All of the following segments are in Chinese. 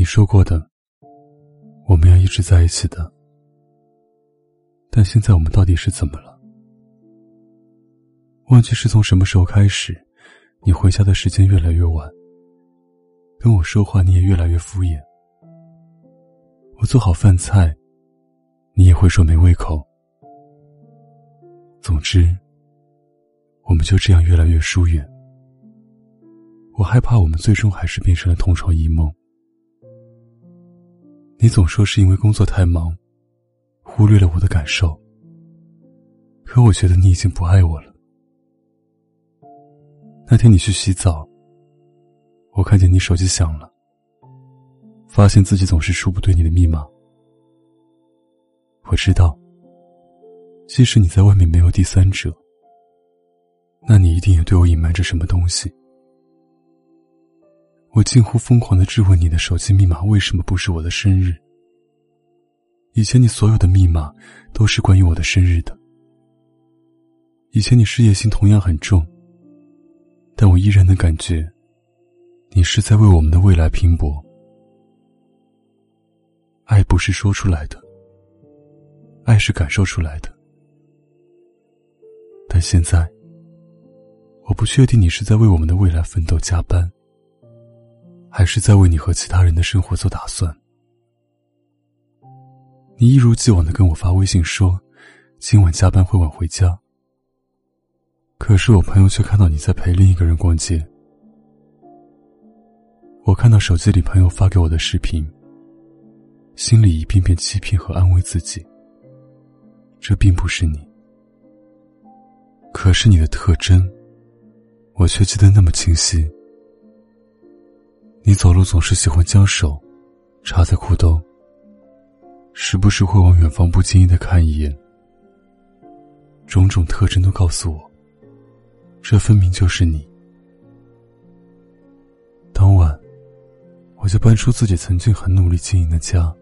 你说过的，我们要一直在一起的。但现在我们到底是怎么了？忘记是从什么时候开始，你回家的时间越来越晚，跟我说话你也越来越敷衍。我做好饭菜，你也会说没胃口。总之，我们就这样越来越疏远。我害怕我们最终还是变成了同床异梦。你总说是因为工作太忙，忽略了我的感受。可我觉得你已经不爱我了。那天你去洗澡，我看见你手机响了，发现自己总是输不对你的密码。我知道，即使你在外面没有第三者，那你一定也对我隐瞒着什么东西。我近乎疯狂的质问你的手机密码为什么不是我的生日？以前你所有的密码都是关于我的生日的。以前你事业心同样很重，但我依然能感觉，你是在为我们的未来拼搏。爱不是说出来的，爱是感受出来的。但现在，我不确定你是在为我们的未来奋斗加班。还是在为你和其他人的生活做打算。你一如既往的跟我发微信说，今晚加班会晚回家。可是我朋友却看到你在陪另一个人逛街。我看到手机里朋友发给我的视频，心里一遍遍欺骗和安慰自己。这并不是你。可是你的特征，我却记得那么清晰。你走路总是喜欢将手插在裤兜，时不时会往远方不经意的看一眼。种种特征都告诉我，这分明就是你。当晚，我就搬出自己曾经很努力经营的家，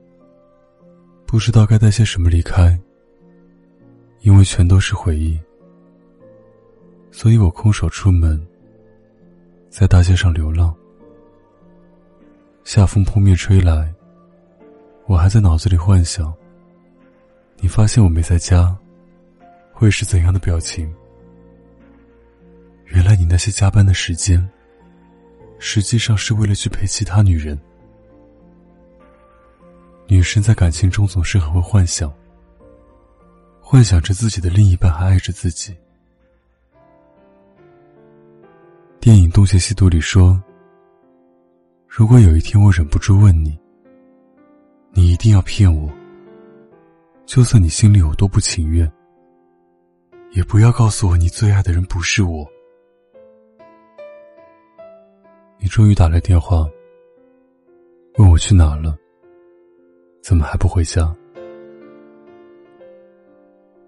不知道该带些什么离开，因为全都是回忆，所以我空手出门，在大街上流浪。夏风扑面吹来，我还在脑子里幻想。你发现我没在家，会是怎样的表情？原来你那些加班的时间，实际上是为了去陪其他女人。女生在感情中总是很会幻想，幻想着自己的另一半还爱着自己。电影《东邪西毒》里说。如果有一天我忍不住问你，你一定要骗我，就算你心里有多不情愿，也不要告诉我你最爱的人不是我。你终于打来电话，问我去哪了，怎么还不回家？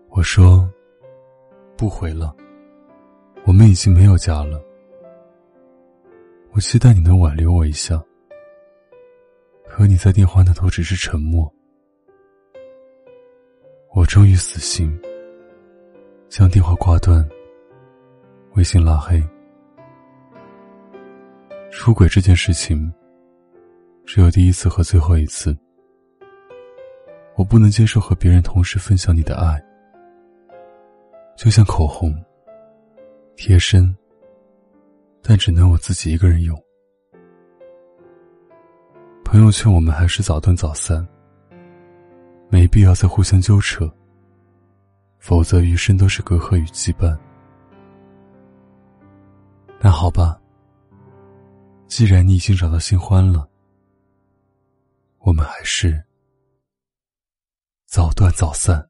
我说不回了，我们已经没有家了。我期待你能挽留我一下，可你在电话那头只是沉默。我终于死心，将电话挂断，微信拉黑。出轨这件事情，只有第一次和最后一次。我不能接受和别人同时分享你的爱，就像口红，贴身。但只能我自己一个人用。朋友劝我们还是早断早散，没必要再互相纠扯，否则余生都是隔阂与羁绊。那好吧，既然你已经找到新欢了，我们还是早断早散。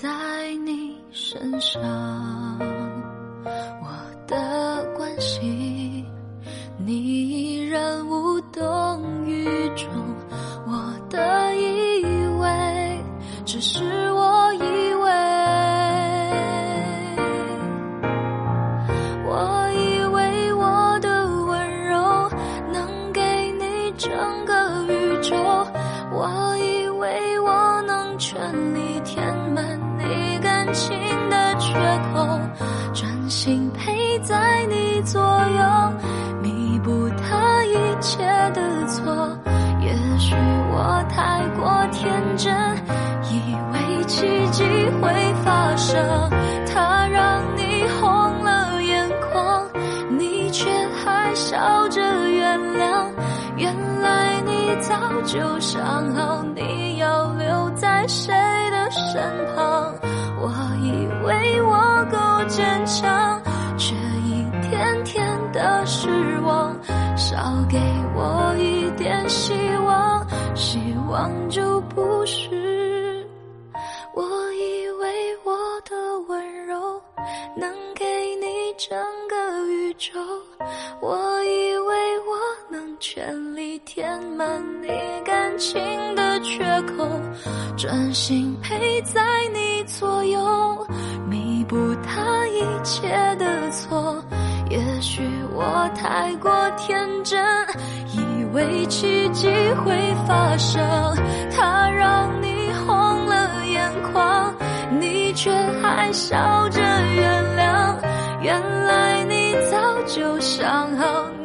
在你身上，在你左右弥补他一切的错也许我太过天真以为奇迹会发生。他让你红了眼眶你却还笑着原谅原来你早就想好你要留在谁的身旁？我以为我够坚强的失望。少给我一点希望，希望就不是。我以为我的温柔能给你整个宇宙，我以为我能全力填满你感情的缺口，专心陪在你左右，弥补他一切的错。也许我太过天真，以为奇迹会发生，他让你红了眼眶，你却还笑着原谅。原来你早就想好。